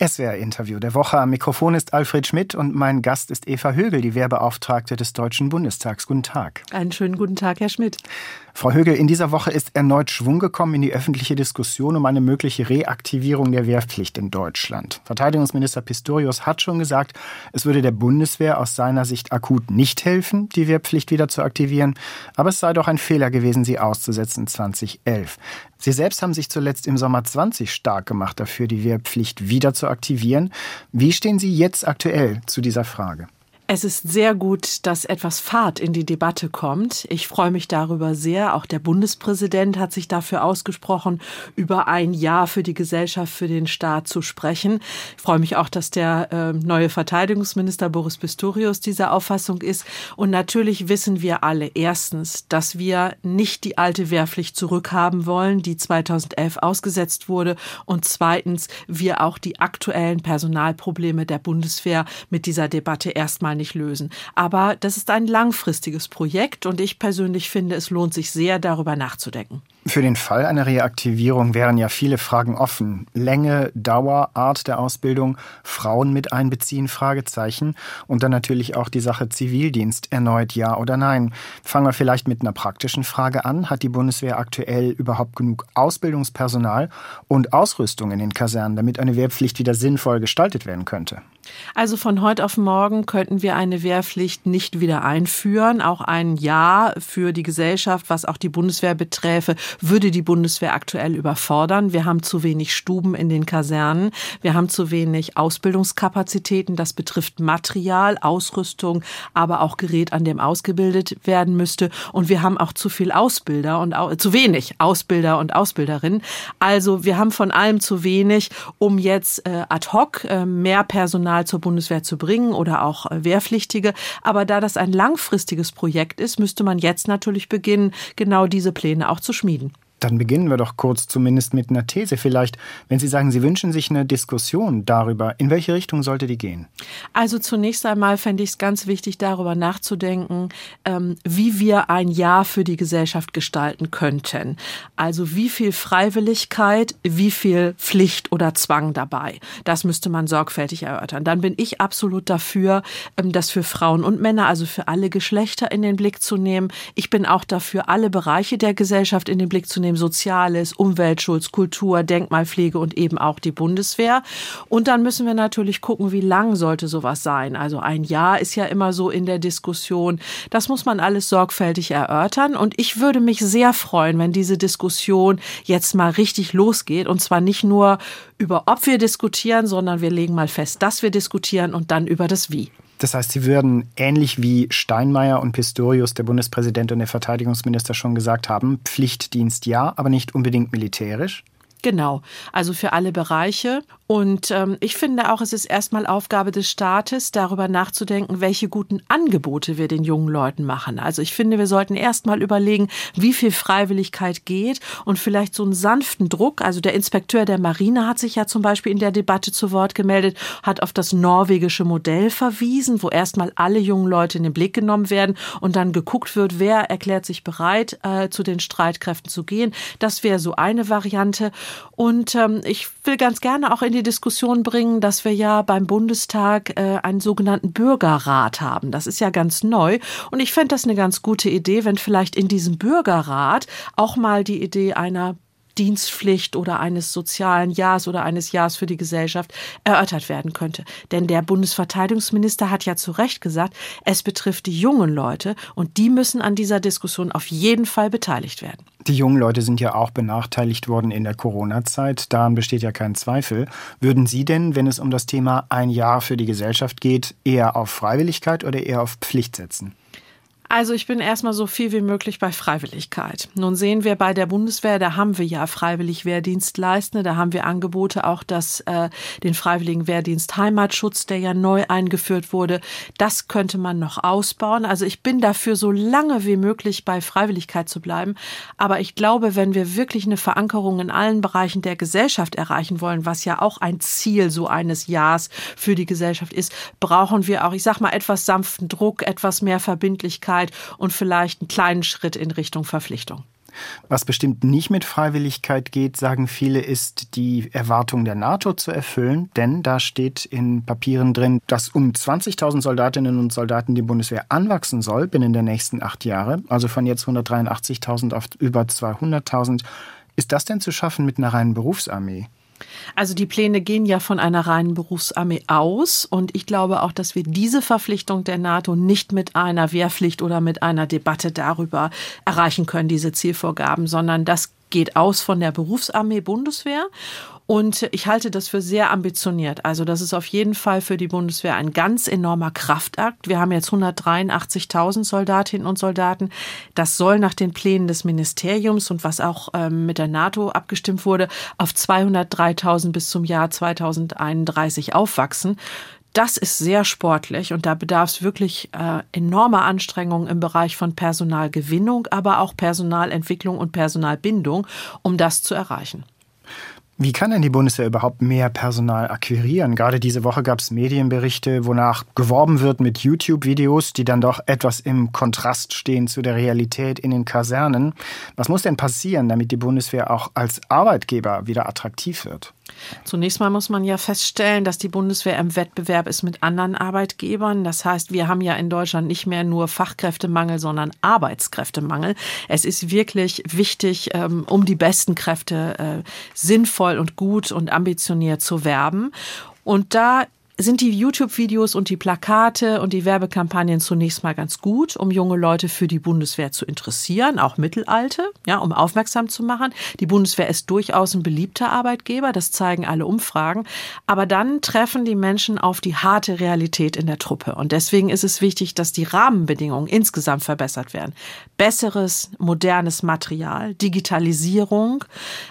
SWR-Interview der Woche. Am Mikrofon ist Alfred Schmidt und mein Gast ist Eva Högel, die Wehrbeauftragte des Deutschen Bundestags. Guten Tag. Einen schönen guten Tag, Herr Schmidt. Frau Högel, in dieser Woche ist erneut Schwung gekommen in die öffentliche Diskussion um eine mögliche Reaktivierung der Wehrpflicht in Deutschland. Verteidigungsminister Pistorius hat schon gesagt, es würde der Bundeswehr aus seiner Sicht akut nicht helfen, die Wehrpflicht wieder zu aktivieren, aber es sei doch ein Fehler gewesen, sie auszusetzen 2011. Sie selbst haben sich zuletzt im Sommer 20 stark gemacht dafür, die Wehrpflicht wieder zu aktivieren. Wie stehen Sie jetzt aktuell zu dieser Frage? Es ist sehr gut, dass etwas Fahrt in die Debatte kommt. Ich freue mich darüber sehr. Auch der Bundespräsident hat sich dafür ausgesprochen, über ein Jahr für die Gesellschaft, für den Staat zu sprechen. Ich freue mich auch, dass der äh, neue Verteidigungsminister Boris Pistorius dieser Auffassung ist. Und natürlich wissen wir alle erstens, dass wir nicht die alte Wehrpflicht zurückhaben wollen, die 2011 ausgesetzt wurde. Und zweitens, wir auch die aktuellen Personalprobleme der Bundeswehr mit dieser Debatte erstmal nicht lösen. Aber das ist ein langfristiges Projekt und ich persönlich finde, es lohnt sich sehr, darüber nachzudenken. Für den Fall einer Reaktivierung wären ja viele Fragen offen. Länge, Dauer, Art der Ausbildung, Frauen mit einbeziehen, Fragezeichen. Und dann natürlich auch die Sache Zivildienst, erneut ja oder nein. Fangen wir vielleicht mit einer praktischen Frage an. Hat die Bundeswehr aktuell überhaupt genug Ausbildungspersonal und Ausrüstung in den Kasernen, damit eine Wehrpflicht wieder sinnvoll gestaltet werden könnte? Also von heute auf morgen könnten wir eine Wehrpflicht nicht wieder einführen. Auch ein Ja für die Gesellschaft, was auch die Bundeswehr beträfe, würde die Bundeswehr aktuell überfordern. Wir haben zu wenig Stuben in den Kasernen. Wir haben zu wenig Ausbildungskapazitäten. Das betrifft Material, Ausrüstung, aber auch Gerät, an dem ausgebildet werden müsste. Und wir haben auch zu viel Ausbilder und zu wenig Ausbilder und Ausbilderinnen. Also wir haben von allem zu wenig, um jetzt äh, ad hoc äh, mehr Personal zur Bundeswehr zu bringen oder auch äh, Wehrpflichtige. Aber da das ein langfristiges Projekt ist, müsste man jetzt natürlich beginnen, genau diese Pläne auch zu schmieden. Dann beginnen wir doch kurz zumindest mit einer These vielleicht. Wenn Sie sagen, Sie wünschen sich eine Diskussion darüber, in welche Richtung sollte die gehen? Also zunächst einmal fände ich es ganz wichtig, darüber nachzudenken, ähm, wie wir ein Jahr für die Gesellschaft gestalten könnten. Also wie viel Freiwilligkeit, wie viel Pflicht oder Zwang dabei. Das müsste man sorgfältig erörtern. Dann bin ich absolut dafür, ähm, das für Frauen und Männer, also für alle Geschlechter in den Blick zu nehmen. Ich bin auch dafür, alle Bereiche der Gesellschaft in den Blick zu nehmen nehmen, Soziales, Umweltschutz, Kultur, Denkmalpflege und eben auch die Bundeswehr. Und dann müssen wir natürlich gucken, wie lang sollte sowas sein. Also ein Jahr ist ja immer so in der Diskussion. Das muss man alles sorgfältig erörtern. Und ich würde mich sehr freuen, wenn diese Diskussion jetzt mal richtig losgeht. Und zwar nicht nur über, ob wir diskutieren, sondern wir legen mal fest, dass wir diskutieren und dann über das Wie. Das heißt, Sie würden ähnlich wie Steinmeier und Pistorius, der Bundespräsident und der Verteidigungsminister schon gesagt haben, Pflichtdienst ja, aber nicht unbedingt militärisch? Genau, also für alle Bereiche. Und ähm, ich finde auch, es ist erstmal Aufgabe des Staates, darüber nachzudenken, welche guten Angebote wir den jungen Leuten machen. Also ich finde, wir sollten erstmal überlegen, wie viel Freiwilligkeit geht und vielleicht so einen sanften Druck. Also der Inspekteur der Marine hat sich ja zum Beispiel in der Debatte zu Wort gemeldet, hat auf das norwegische Modell verwiesen, wo erstmal alle jungen Leute in den Blick genommen werden und dann geguckt wird, wer erklärt sich bereit, äh, zu den Streitkräften zu gehen. Das wäre so eine Variante. Und ähm, ich will ganz gerne auch in die Diskussion bringen, dass wir ja beim Bundestag äh, einen sogenannten Bürgerrat haben. Das ist ja ganz neu. Und ich fände das eine ganz gute Idee, wenn vielleicht in diesem Bürgerrat auch mal die Idee einer Dienstpflicht oder eines sozialen Jahres oder eines Jahres für die Gesellschaft erörtert werden könnte. Denn der Bundesverteidigungsminister hat ja zu Recht gesagt, es betrifft die jungen Leute und die müssen an dieser Diskussion auf jeden Fall beteiligt werden. Die jungen Leute sind ja auch benachteiligt worden in der Corona-Zeit. Daran besteht ja kein Zweifel. Würden Sie denn, wenn es um das Thema ein Jahr für die Gesellschaft geht, eher auf Freiwilligkeit oder eher auf Pflicht setzen? Also ich bin erstmal so viel wie möglich bei Freiwilligkeit. Nun sehen wir bei der Bundeswehr, da haben wir ja freiwillig Wehrdienstleistende, da haben wir Angebote auch, dass äh, den freiwilligen Wehrdienst Heimatschutz, der ja neu eingeführt wurde, das könnte man noch ausbauen. Also ich bin dafür, so lange wie möglich bei Freiwilligkeit zu bleiben. Aber ich glaube, wenn wir wirklich eine Verankerung in allen Bereichen der Gesellschaft erreichen wollen, was ja auch ein Ziel so eines Jahres für die Gesellschaft ist, brauchen wir auch, ich sag mal, etwas sanften Druck, etwas mehr Verbindlichkeit Sicherheit und vielleicht einen kleinen Schritt in Richtung Verpflichtung. Was bestimmt nicht mit Freiwilligkeit geht, sagen viele, ist die Erwartung der NATO zu erfüllen. Denn da steht in Papieren drin, dass um 20.000 Soldatinnen und Soldaten die Bundeswehr anwachsen soll binnen der nächsten acht Jahre. Also von jetzt 183.000 auf über 200.000. Ist das denn zu schaffen mit einer reinen Berufsarmee? Also die Pläne gehen ja von einer reinen Berufsarmee aus und ich glaube auch, dass wir diese Verpflichtung der NATO nicht mit einer Wehrpflicht oder mit einer Debatte darüber erreichen können, diese Zielvorgaben, sondern das geht aus von der Berufsarmee Bundeswehr und ich halte das für sehr ambitioniert. Also das ist auf jeden Fall für die Bundeswehr ein ganz enormer Kraftakt. Wir haben jetzt 183.000 Soldatinnen und Soldaten. Das soll nach den Plänen des Ministeriums und was auch ähm, mit der NATO abgestimmt wurde, auf 203.000 bis zum Jahr 2031 aufwachsen. Das ist sehr sportlich und da bedarf es wirklich äh, enormer Anstrengungen im Bereich von Personalgewinnung, aber auch Personalentwicklung und Personalbindung, um das zu erreichen. Wie kann denn die Bundeswehr überhaupt mehr Personal akquirieren? Gerade diese Woche gab es Medienberichte, wonach geworben wird mit YouTube-Videos, die dann doch etwas im Kontrast stehen zu der Realität in den Kasernen. Was muss denn passieren, damit die Bundeswehr auch als Arbeitgeber wieder attraktiv wird? Zunächst mal muss man ja feststellen, dass die Bundeswehr im Wettbewerb ist mit anderen Arbeitgebern. Das heißt, wir haben ja in Deutschland nicht mehr nur Fachkräftemangel, sondern Arbeitskräftemangel. Es ist wirklich wichtig, ähm, um die besten Kräfte äh, sinnvoll und gut und ambitioniert zu werben. Und da sind die YouTube-Videos und die Plakate und die Werbekampagnen zunächst mal ganz gut, um junge Leute für die Bundeswehr zu interessieren, auch Mittelalte, ja, um aufmerksam zu machen. Die Bundeswehr ist durchaus ein beliebter Arbeitgeber, das zeigen alle Umfragen. Aber dann treffen die Menschen auf die harte Realität in der Truppe. Und deswegen ist es wichtig, dass die Rahmenbedingungen insgesamt verbessert werden. Besseres, modernes Material, Digitalisierung,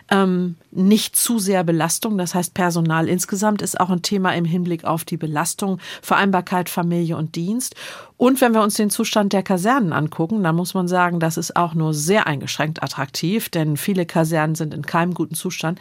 ähm, nicht zu sehr Belastung. Das heißt, Personal insgesamt ist auch ein Thema im Hinblick auf die Belastung, Vereinbarkeit Familie und Dienst. Und wenn wir uns den Zustand der Kasernen angucken, dann muss man sagen, das ist auch nur sehr eingeschränkt attraktiv, denn viele Kasernen sind in keinem guten Zustand.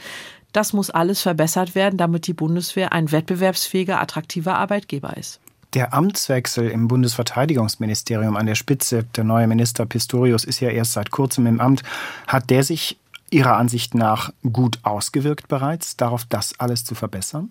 Das muss alles verbessert werden, damit die Bundeswehr ein wettbewerbsfähiger, attraktiver Arbeitgeber ist. Der Amtswechsel im Bundesverteidigungsministerium an der Spitze, der neue Minister Pistorius ist ja erst seit kurzem im Amt, hat der sich Ihrer Ansicht nach gut ausgewirkt bereits, darauf das alles zu verbessern?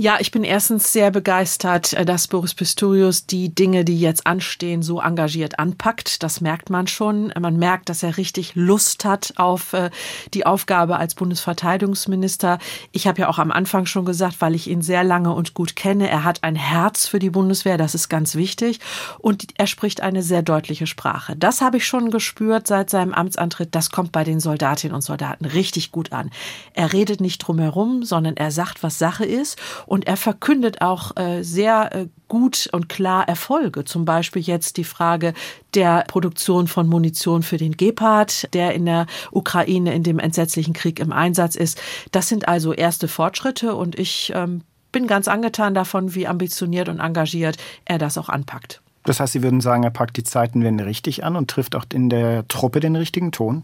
Ja, ich bin erstens sehr begeistert, äh, dass Boris Pistorius die Dinge, die jetzt anstehen, so engagiert anpackt. Das merkt man schon. Man merkt, dass er richtig Lust hat auf äh, die Aufgabe als Bundesverteidigungsminister. Ich habe ja auch am Anfang schon gesagt, weil ich ihn sehr lange und gut kenne, er hat ein Herz für die Bundeswehr, das ist ganz wichtig. Und er spricht eine sehr deutliche Sprache. Das habe ich schon gespürt seit seinem Amtsantritt. Das kommt bei den Soldatinnen und Soldaten richtig gut an. Er redet nicht drumherum, sondern er sagt, was Sache ist und er verkündet auch äh, sehr äh, gut und klar Erfolge. Zum Beispiel jetzt die Frage der Produktion von Munition für den Gepard, der in der Ukraine in dem entsetzlichen Krieg im Einsatz ist. Das sind also erste Fortschritte und ich ähm, bin ganz angetan davon, wie ambitioniert und engagiert er das auch anpackt. Das heißt, Sie würden sagen, er packt die Zeitenwende richtig an und trifft auch in der Truppe den richtigen Ton?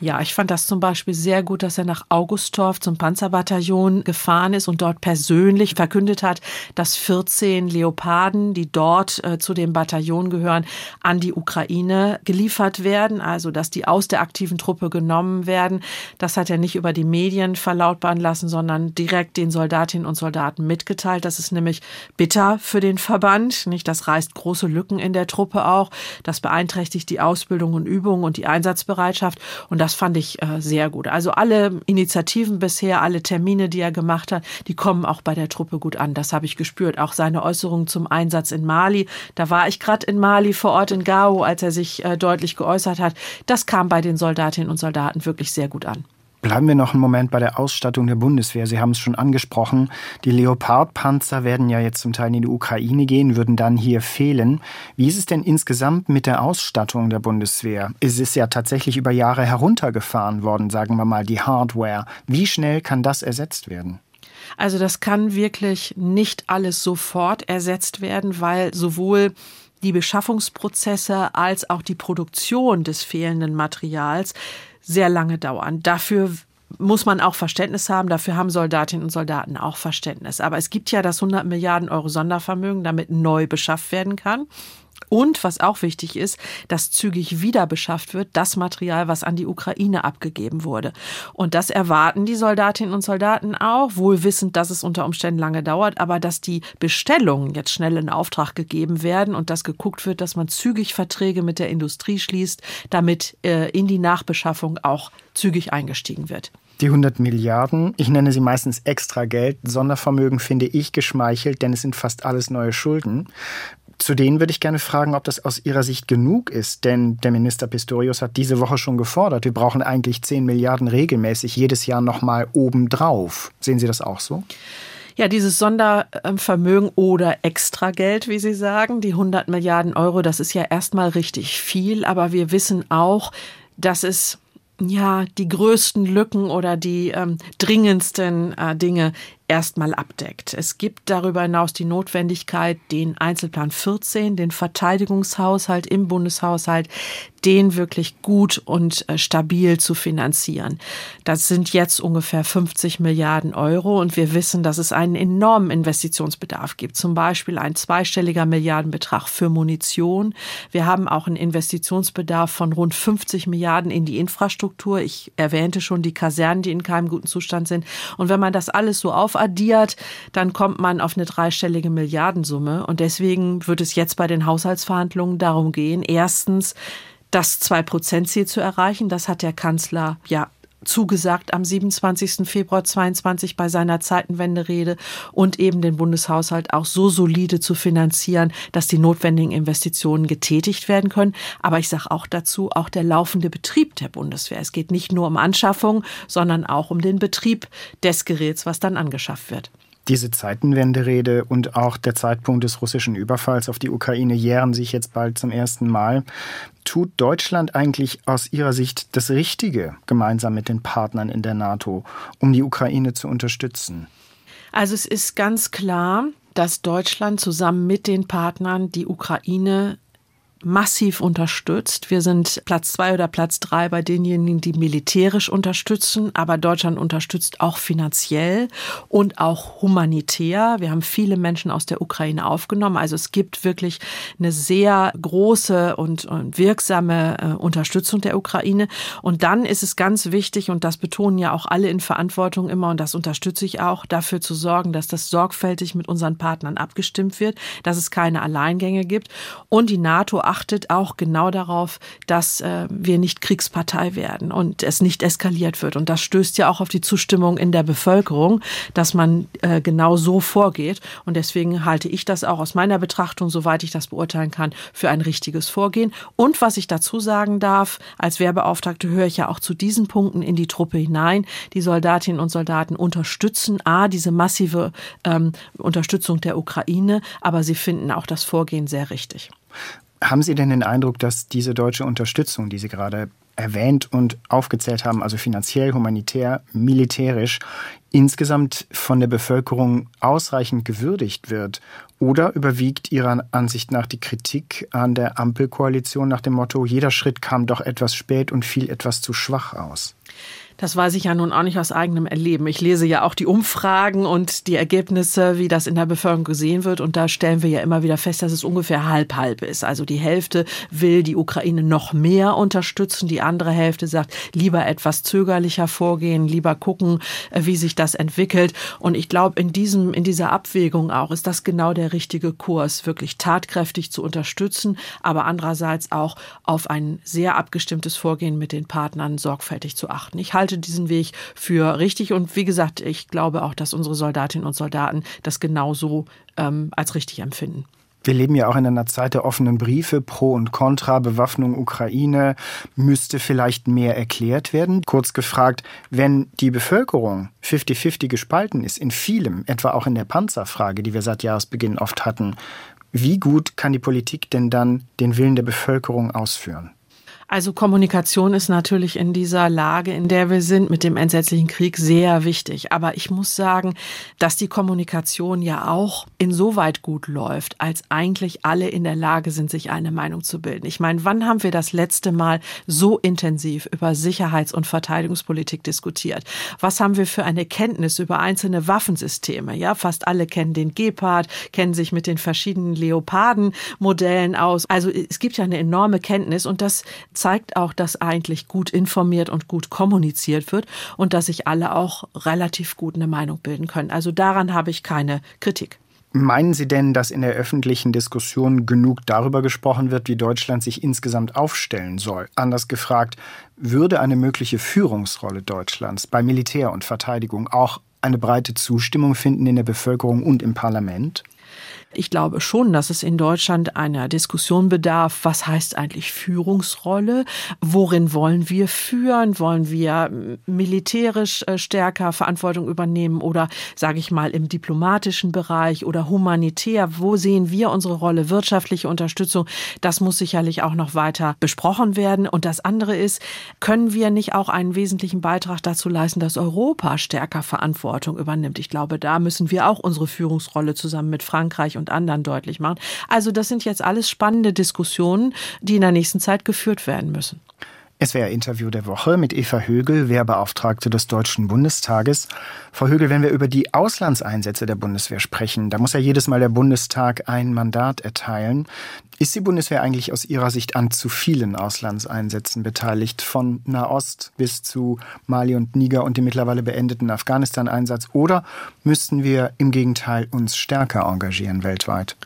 Ja, ich fand das zum Beispiel sehr gut, dass er nach Augustorf zum Panzerbataillon gefahren ist und dort persönlich verkündet hat, dass 14 Leoparden, die dort äh, zu dem Bataillon gehören, an die Ukraine geliefert werden, also dass die aus der aktiven Truppe genommen werden. Das hat er nicht über die Medien verlautbaren lassen, sondern direkt den Soldatinnen und Soldaten mitgeteilt. Das ist nämlich bitter für den Verband, nicht? Das reißt große Lücken in der Truppe auch. Das beeinträchtigt die Ausbildung und Übung und die Einsatzbereitschaft. Und das fand ich äh, sehr gut. Also alle Initiativen bisher, alle Termine, die er gemacht hat, die kommen auch bei der Truppe gut an. Das habe ich gespürt. Auch seine Äußerungen zum Einsatz in Mali. Da war ich gerade in Mali vor Ort in Gao, als er sich äh, deutlich geäußert hat. Das kam bei den Soldatinnen und Soldaten wirklich sehr gut an. Bleiben wir noch einen Moment bei der Ausstattung der Bundeswehr. Sie haben es schon angesprochen. Die Leopard-Panzer werden ja jetzt zum Teil in die Ukraine gehen, würden dann hier fehlen. Wie ist es denn insgesamt mit der Ausstattung der Bundeswehr? Es ist ja tatsächlich über Jahre heruntergefahren worden, sagen wir mal, die Hardware. Wie schnell kann das ersetzt werden? Also das kann wirklich nicht alles sofort ersetzt werden, weil sowohl die Beschaffungsprozesse als auch die Produktion des fehlenden Materials sehr lange dauern. Dafür muss man auch Verständnis haben. Dafür haben Soldatinnen und Soldaten auch Verständnis. Aber es gibt ja das 100 Milliarden Euro Sondervermögen, damit neu beschafft werden kann. Und was auch wichtig ist, dass zügig wieder beschafft wird, das Material, was an die Ukraine abgegeben wurde. Und das erwarten die Soldatinnen und Soldaten auch, wohl wissend, dass es unter Umständen lange dauert, aber dass die Bestellungen jetzt schnell in Auftrag gegeben werden und dass geguckt wird, dass man zügig Verträge mit der Industrie schließt, damit äh, in die Nachbeschaffung auch zügig eingestiegen wird. Die 100 Milliarden, ich nenne sie meistens extra Geld, Sondervermögen finde ich geschmeichelt, denn es sind fast alles neue Schulden. Zu denen würde ich gerne fragen, ob das aus Ihrer Sicht genug ist, denn der Minister Pistorius hat diese Woche schon gefordert, wir brauchen eigentlich 10 Milliarden regelmäßig jedes Jahr nochmal obendrauf. Sehen Sie das auch so? Ja, dieses Sondervermögen oder Extrageld, wie Sie sagen, die 100 Milliarden Euro, das ist ja erstmal richtig viel, aber wir wissen auch, dass es ja die größten Lücken oder die ähm, dringendsten äh, Dinge erstmal abdeckt. Es gibt darüber hinaus die Notwendigkeit, den Einzelplan 14, den Verteidigungshaushalt im Bundeshaushalt, den wirklich gut und äh, stabil zu finanzieren. Das sind jetzt ungefähr 50 Milliarden Euro und wir wissen, dass es einen enormen Investitionsbedarf gibt. Zum Beispiel ein zweistelliger Milliardenbetrag für Munition. Wir haben auch einen Investitionsbedarf von rund 50 Milliarden in die Infrastruktur. Ich erwähnte schon die Kasernen, die in keinem guten Zustand sind. Und wenn man das alles so auf aufaddiert, dann kommt man auf eine dreistellige Milliardensumme. Und deswegen wird es jetzt bei den Haushaltsverhandlungen darum gehen, erstens, das Zwei-Prozent-Ziel zu erreichen. Das hat der Kanzler ja zugesagt am 27. Februar 22 bei seiner Zeitenwenderede und eben den Bundeshaushalt auch so solide zu finanzieren, dass die notwendigen Investitionen getätigt werden können. Aber ich sage auch dazu, auch der laufende Betrieb der Bundeswehr. Es geht nicht nur um Anschaffung, sondern auch um den Betrieb des Geräts, was dann angeschafft wird. Diese Zeitenwenderede und auch der Zeitpunkt des russischen Überfalls auf die Ukraine jähren sich jetzt bald zum ersten Mal. Tut Deutschland eigentlich aus Ihrer Sicht das Richtige gemeinsam mit den Partnern in der NATO, um die Ukraine zu unterstützen? Also es ist ganz klar, dass Deutschland zusammen mit den Partnern die Ukraine massiv unterstützt. Wir sind Platz zwei oder Platz drei bei denjenigen, die militärisch unterstützen, aber Deutschland unterstützt auch finanziell und auch humanitär. Wir haben viele Menschen aus der Ukraine aufgenommen. Also es gibt wirklich eine sehr große und, wirksame äh, Unterstützung der Ukraine. Und dann ist es ganz wichtig, und das betonen ja auch alle in Verantwortung immer, und das unterstütze ich auch, dafür zu sorgen, dass das sorgfältig mit unseren Partnern abgestimmt wird, dass es keine Alleingänge gibt und die NATO achtet auch genau darauf, dass äh, wir nicht Kriegspartei werden und es nicht eskaliert wird. Und das stößt ja auch auf die Zustimmung in der Bevölkerung, dass man äh, genau so vorgeht. Und deswegen halte ich das auch aus meiner Betrachtung, soweit ich das beurteilen kann, für ein richtiges Vorgehen. Und was ich dazu sagen darf, als Wehrbeauftragte höre ich ja auch zu diesen Punkten in die Truppe hinein. Die Soldatinnen und Soldaten unterstützen A, diese massive ähm, Unterstützung der Ukraine, aber sie finden auch das Vorgehen sehr richtig. Haben Sie denn den Eindruck, dass diese deutsche Unterstützung, die Sie gerade erwähnt und aufgezählt haben, also finanziell, humanitär, militärisch, insgesamt von der Bevölkerung ausreichend gewürdigt wird? Oder überwiegt Ihrer Ansicht nach die Kritik an der Ampelkoalition nach dem Motto, jeder Schritt kam doch etwas spät und fiel etwas zu schwach aus? Das weiß ich ja nun auch nicht aus eigenem Erleben. Ich lese ja auch die Umfragen und die Ergebnisse, wie das in der Bevölkerung gesehen wird. Und da stellen wir ja immer wieder fest, dass es ungefähr halb-halb ist. Also die Hälfte will die Ukraine noch mehr unterstützen. Die andere Hälfte sagt, lieber etwas zögerlicher vorgehen, lieber gucken, äh, wie sich das entwickelt. Und ich glaube, in diesem, in dieser Abwägung auch ist das genau der richtige Kurs, wirklich tatkräftig zu unterstützen, aber andererseits auch auf ein sehr abgestimmtes Vorgehen mit den Partnern sorgfältig zu achten. Ich halte halte diesen Weg für richtig und wie gesagt, ich glaube auch, dass unsere Soldatinnen und Soldaten das genauso ähm, als richtig empfinden. Wir leben ja auch in einer Zeit der offenen Briefe, Pro und Contra, Bewaffnung Ukraine. Müsste vielleicht mehr erklärt werden? Kurz gefragt, wenn die Bevölkerung 50-50 gespalten ist, in vielem, etwa auch in der Panzerfrage, die wir seit Jahresbeginn oft hatten, wie gut kann die Politik denn dann den Willen der Bevölkerung ausführen? Also Kommunikation ist natürlich in dieser Lage, in der wir sind, mit dem entsetzlichen Krieg sehr wichtig. Aber ich muss sagen, dass die Kommunikation ja auch insoweit gut läuft, als eigentlich alle in der Lage sind, sich eine Meinung zu bilden. Ich meine, wann haben wir das letzte Mal so intensiv über Sicherheits- und Verteidigungspolitik diskutiert? Was haben wir für eine Kenntnis über einzelne Waffensysteme? Ja, fast alle kennen den Gepard, kennen sich mit den verschiedenen Leoparden-Modellen aus. Also es gibt ja eine enorme Kenntnis und das zeigt auch, dass eigentlich gut informiert und gut kommuniziert wird und dass sich alle auch relativ gut eine Meinung bilden können. Also daran habe ich keine Kritik. Meinen Sie denn, dass in der öffentlichen Diskussion genug darüber gesprochen wird, wie Deutschland sich insgesamt aufstellen soll? Anders gefragt, würde eine mögliche Führungsrolle Deutschlands bei Militär und Verteidigung auch eine breite Zustimmung finden in der Bevölkerung und im Parlament? Ich glaube schon, dass es in Deutschland einer Diskussion bedarf, was heißt eigentlich Führungsrolle? Worin wollen wir führen? Wollen wir militärisch äh, stärker Verantwortung übernehmen oder, sage ich mal, im diplomatischen Bereich oder humanitär? Wo sehen wir unsere Rolle? Wirtschaftliche Unterstützung, das muss sicherlich auch noch weiter besprochen werden. Und das andere ist, können wir nicht auch einen wesentlichen Beitrag dazu leisten, dass Europa stärker Verantwortung übernimmt? Ich glaube, da müssen wir auch unsere Führungsrolle zusammen mit Frankreich und und anderen deutlich machen. Also das sind jetzt alles spannende Diskussionen, die in der nächsten Zeit geführt werden müssen. Es wäre Interview der Woche mit Eva Högel, Wehrbeauftragte des Deutschen Bundestages. Frau Högel, wenn wir über die Auslandseinsätze der Bundeswehr sprechen, da muss ja jedes Mal der Bundestag ein Mandat erteilen. Ist die Bundeswehr eigentlich aus Ihrer Sicht an zu vielen Auslandseinsätzen beteiligt, von Nahost bis zu Mali und Niger und dem mittlerweile beendeten Afghanistan-Einsatz? Oder müssten wir im Gegenteil uns stärker engagieren weltweit?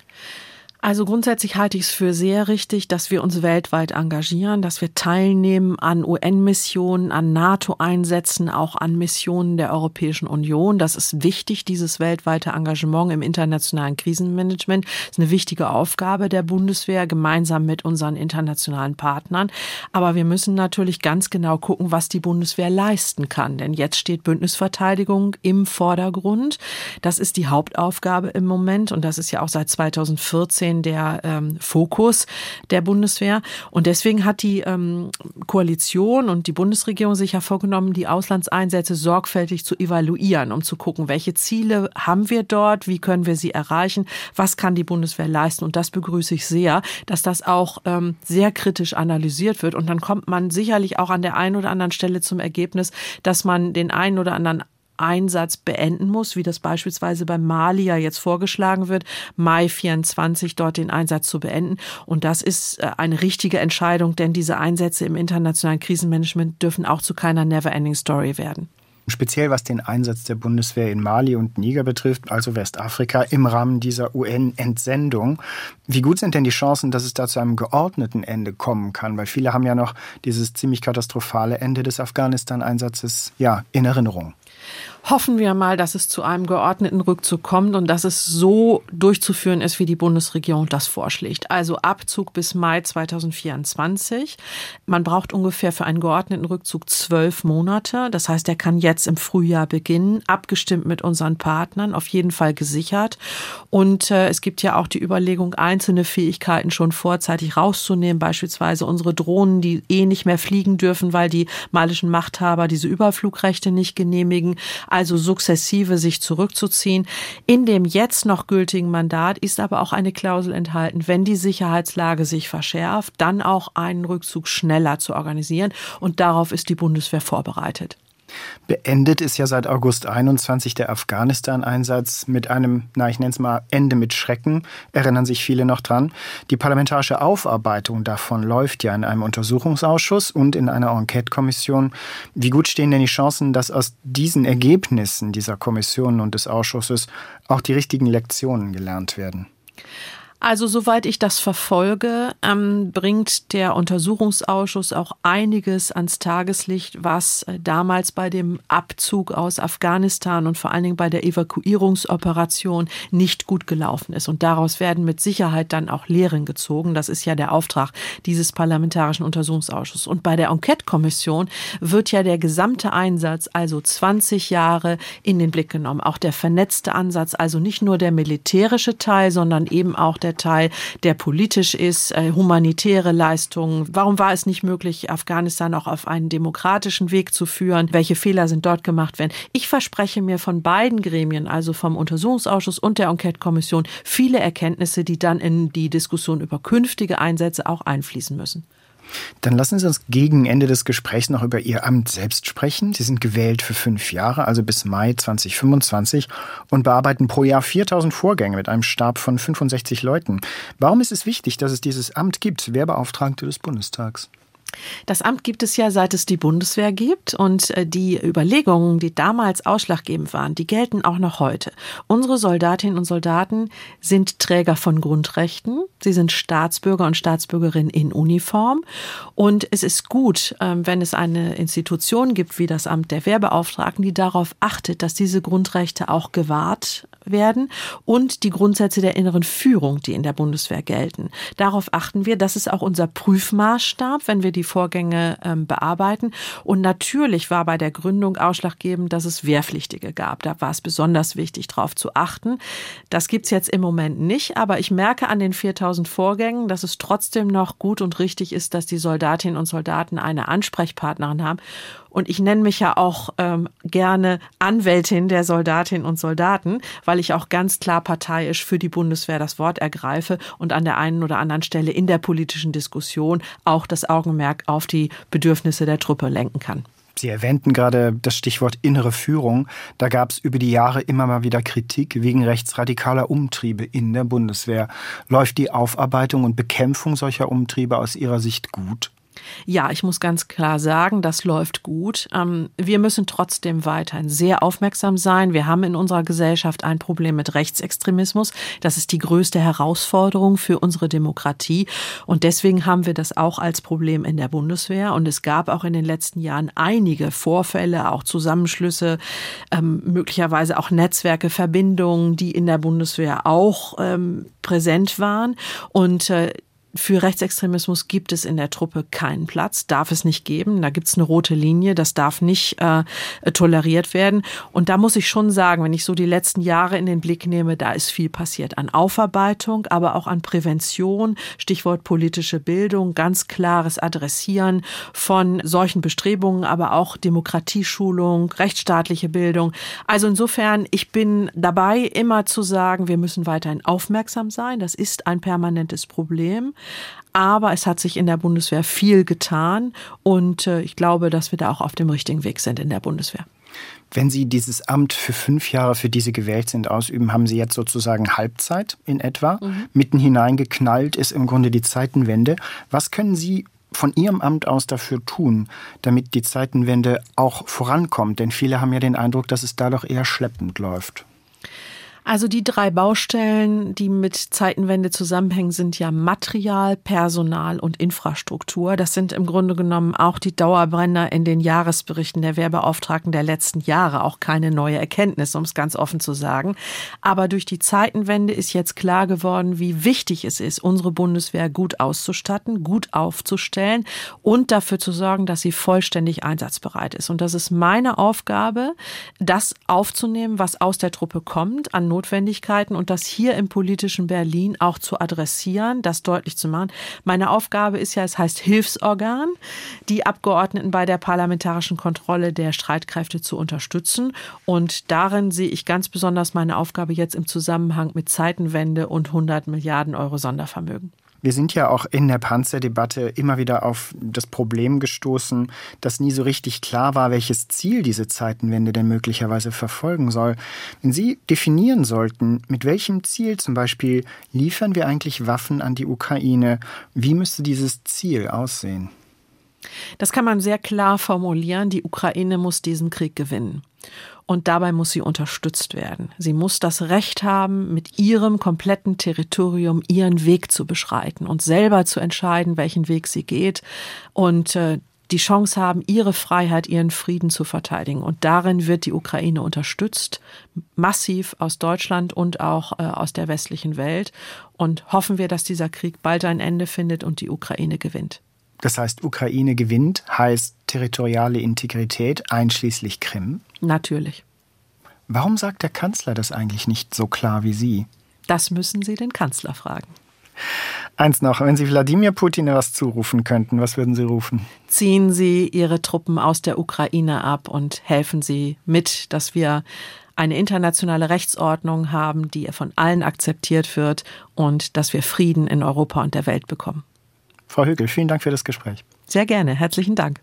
Also grundsätzlich halte ich es für sehr richtig, dass wir uns weltweit engagieren, dass wir teilnehmen an UN-Missionen, an NATO-Einsätzen, auch an Missionen der Europäischen Union. Das ist wichtig, dieses weltweite Engagement im internationalen Krisenmanagement. Das ist eine wichtige Aufgabe der Bundeswehr gemeinsam mit unseren internationalen Partnern. Aber wir müssen natürlich ganz genau gucken, was die Bundeswehr leisten kann. Denn jetzt steht Bündnisverteidigung im Vordergrund. Das ist die Hauptaufgabe im Moment und das ist ja auch seit 2014 2014 der ähm, Fokus der Bundeswehr. Und deswegen hat die ähm, Koalition und die Bundesregierung sich ja vorgenommen, die Auslandseinsätze sorgfältig zu evaluieren, um zu gucken, welche Ziele haben wir dort, wie können wir sie erreichen, was kann die Bundeswehr leisten. Und das begrüße ich sehr, dass das auch ähm, sehr kritisch analysiert wird. Und dann kommt man sicherlich auch an der einen oder anderen Stelle zum Ergebnis, dass man den einen oder anderen Einsatz beenden muss, wie das beispielsweise beim Mali ja jetzt vorgeschlagen wird, Mai 24 dort den Einsatz zu beenden. Und das ist äh, eine richtige Entscheidung, denn diese Einsätze im internationalen Krisenmanagement dürfen auch zu keiner Never-Ending Story werden. Speziell was den Einsatz der Bundeswehr in Mali und Niger betrifft, also Westafrika, im Rahmen dieser UN-Entsendung. Wie gut sind denn die Chancen, dass es da zu einem geordneten Ende kommen kann? Weil viele haben ja noch dieses ziemlich katastrophale Ende des Afghanistan-Einsatzes ja, in Erinnerung. Hoffen wir mal, dass es zu einem geordneten Rückzug kommt und dass es so durchzuführen ist, wie die Bundesregierung das vorschlägt. Also Abzug bis Mai 2024. Man braucht ungefähr für einen geordneten Rückzug zwölf Monate. Das heißt, er kann jetzt im Frühjahr beginnen, abgestimmt mit unseren Partnern, auf jeden Fall gesichert. Und äh, es gibt ja auch die Überlegung, einzelne Fähigkeiten schon vorzeitig rauszunehmen, beispielsweise unsere Drohnen, die eh nicht mehr fliegen dürfen, weil die malischen Machthaber diese Überflugrechte nicht genehmigen sukzessive sich zurückzuziehen. In dem jetzt noch gültigen Mandat ist aber auch eine Klausel enthalten, wenn die Sicherheitslage sich verschärft, dann auch einen Rückzug schneller zu organisieren. Und darauf ist die Bundeswehr vorbereitet. Beendet ist ja seit August 21 der Afghanistan-Einsatz mit einem, na ich nenne es mal, Ende mit Schrecken, erinnern sich viele noch dran. Die parlamentarische Aufarbeitung davon läuft ja in einem Untersuchungsausschuss und in einer Enquete-Kommission. Wie gut stehen denn die Chancen, dass aus diesen Ergebnissen dieser Kommission und des Ausschusses auch die richtigen Lektionen gelernt werden? Also soweit ich das verfolge, ähm, bringt der Untersuchungsausschuss auch einiges ans Tageslicht, was äh, damals bei dem Abzug aus Afghanistan und vor allen Dingen bei der Evakuierungsoperation nicht gut gelaufen ist. Und daraus werden mit Sicherheit dann auch Lehren gezogen. Das ist ja der Auftrag dieses parlamentarischen Untersuchungsausschusses. Und bei der Enquete-Kommission wird ja der gesamte Einsatz, also 20 Jahre, in den Blick genommen. Auch der vernetzte Ansatz, also nicht nur der militärische Teil, sondern eben auch der der Teil, der politisch ist, äh, humanitäre Leistungen. Warum war es nicht möglich, Afghanistan auch auf einen demokratischen Weg zu führen? Welche Fehler sind dort gemacht werden? Ich verspreche mir von beiden Gremien, also vom Untersuchungsausschuss und der Enquete-Kommission, viele Erkenntnisse, die dann in die Diskussion über künftige Einsätze auch einfließen müssen. Dann lassen Sie uns gegen Ende des Gesprächs noch über Ihr Amt selbst sprechen. Sie sind gewählt für fünf Jahre, also bis Mai 2025 und bearbeiten pro Jahr 4000 Vorgänge mit einem Stab von 65 Leuten. Warum ist es wichtig, dass es dieses Amt gibt, Wehrbeauftragte des Bundestags? Das Amt gibt es ja, seit es die Bundeswehr gibt. Und äh, die Überlegungen, die damals ausschlaggebend waren, die gelten auch noch heute. Unsere Soldatinnen und Soldaten sind Träger von Grundrechten. Sie sind Staatsbürger und Staatsbürgerinnen in Uniform. Und es ist gut, ähm, wenn es eine Institution gibt wie das Amt der Wehrbeauftragten, die darauf achtet, dass diese Grundrechte auch gewahrt werden und die Grundsätze der inneren Führung, die in der Bundeswehr gelten. Darauf achten wir. Das ist auch unser Prüfmaßstab, wenn wir die Vorgänge ähm, bearbeiten. Und natürlich war bei der Gründung ausschlaggebend, dass es Wehrpflichtige gab. Da war es besonders wichtig, darauf zu achten. Das gibt's jetzt im Moment nicht, aber ich merke an den 4000 Vorgängen, dass es trotzdem noch gut und richtig ist, dass die Soldatinnen und Soldaten eine Ansprechpartnerin haben. Und ich nenne mich ja auch ähm, gerne Anwältin der Soldatinnen und Soldaten, weil ich auch ganz klar parteiisch für die Bundeswehr das Wort ergreife und an der einen oder anderen Stelle in der politischen Diskussion auch das Augenmerk auf die Bedürfnisse der Truppe lenken kann. Sie erwähnten gerade das Stichwort innere Führung. Da gab es über die Jahre immer mal wieder Kritik wegen rechtsradikaler Umtriebe in der Bundeswehr. Läuft die Aufarbeitung und Bekämpfung solcher Umtriebe aus Ihrer Sicht gut? Ja, ich muss ganz klar sagen, das läuft gut. Ähm, wir müssen trotzdem weiterhin sehr aufmerksam sein. Wir haben in unserer Gesellschaft ein Problem mit Rechtsextremismus. Das ist die größte Herausforderung für unsere Demokratie. Und deswegen haben wir das auch als Problem in der Bundeswehr. Und es gab auch in den letzten Jahren einige Vorfälle, auch Zusammenschlüsse, ähm, möglicherweise auch Netzwerke, Verbindungen, die in der Bundeswehr auch ähm, präsent waren. Und äh, für Rechtsextremismus gibt es in der Truppe keinen Platz, darf es nicht geben. Da gibt es eine rote Linie, das darf nicht äh, toleriert werden. Und da muss ich schon sagen, wenn ich so die letzten Jahre in den Blick nehme, da ist viel passiert an Aufarbeitung, aber auch an Prävention, Stichwort politische Bildung, ganz klares Adressieren von solchen Bestrebungen, aber auch Demokratieschulung, rechtsstaatliche Bildung. Also insofern, ich bin dabei, immer zu sagen, wir müssen weiterhin aufmerksam sein. Das ist ein permanentes Problem. Aber es hat sich in der Bundeswehr viel getan und äh, ich glaube, dass wir da auch auf dem richtigen Weg sind in der Bundeswehr. Wenn Sie dieses Amt für fünf Jahre, für die Sie gewählt sind, ausüben, haben Sie jetzt sozusagen Halbzeit in etwa. Mhm. Mitten hineingeknallt ist im Grunde die Zeitenwende. Was können Sie von Ihrem Amt aus dafür tun, damit die Zeitenwende auch vorankommt? Denn viele haben ja den Eindruck, dass es da doch eher schleppend läuft. Also die drei Baustellen, die mit Zeitenwende zusammenhängen, sind ja Material, Personal und Infrastruktur. Das sind im Grunde genommen auch die Dauerbrenner in den Jahresberichten der Wehrbeauftragten der letzten Jahre. Auch keine neue Erkenntnis, um es ganz offen zu sagen. Aber durch die Zeitenwende ist jetzt klar geworden, wie wichtig es ist, unsere Bundeswehr gut auszustatten, gut aufzustellen und dafür zu sorgen, dass sie vollständig einsatzbereit ist. Und das ist meine Aufgabe, das aufzunehmen, was aus der Truppe kommt, an Notwendigkeiten und das hier im politischen Berlin auch zu adressieren, das deutlich zu machen. Meine Aufgabe ist ja, es heißt Hilfsorgan, die Abgeordneten bei der parlamentarischen Kontrolle der Streitkräfte zu unterstützen. Und darin sehe ich ganz besonders meine Aufgabe jetzt im Zusammenhang mit Zeitenwende und 100 Milliarden Euro Sondervermögen. Wir sind ja auch in der Panzerdebatte immer wieder auf das Problem gestoßen, dass nie so richtig klar war, welches Ziel diese Zeitenwende denn möglicherweise verfolgen soll. Wenn Sie definieren sollten, mit welchem Ziel zum Beispiel liefern wir eigentlich Waffen an die Ukraine, wie müsste dieses Ziel aussehen? Das kann man sehr klar formulieren. Die Ukraine muss diesen Krieg gewinnen. Und dabei muss sie unterstützt werden. Sie muss das Recht haben, mit ihrem kompletten Territorium ihren Weg zu beschreiten und selber zu entscheiden, welchen Weg sie geht und äh, die Chance haben, ihre Freiheit, ihren Frieden zu verteidigen. Und darin wird die Ukraine unterstützt, massiv aus Deutschland und auch äh, aus der westlichen Welt. Und hoffen wir, dass dieser Krieg bald ein Ende findet und die Ukraine gewinnt. Das heißt, Ukraine gewinnt, heißt territoriale Integrität einschließlich Krim? Natürlich. Warum sagt der Kanzler das eigentlich nicht so klar wie Sie? Das müssen Sie den Kanzler fragen. Eins noch, wenn Sie Wladimir Putin etwas zurufen könnten, was würden Sie rufen? Ziehen Sie Ihre Truppen aus der Ukraine ab und helfen Sie mit, dass wir eine internationale Rechtsordnung haben, die von allen akzeptiert wird und dass wir Frieden in Europa und der Welt bekommen. Frau Hügel, vielen Dank für das Gespräch. Sehr gerne. Herzlichen Dank.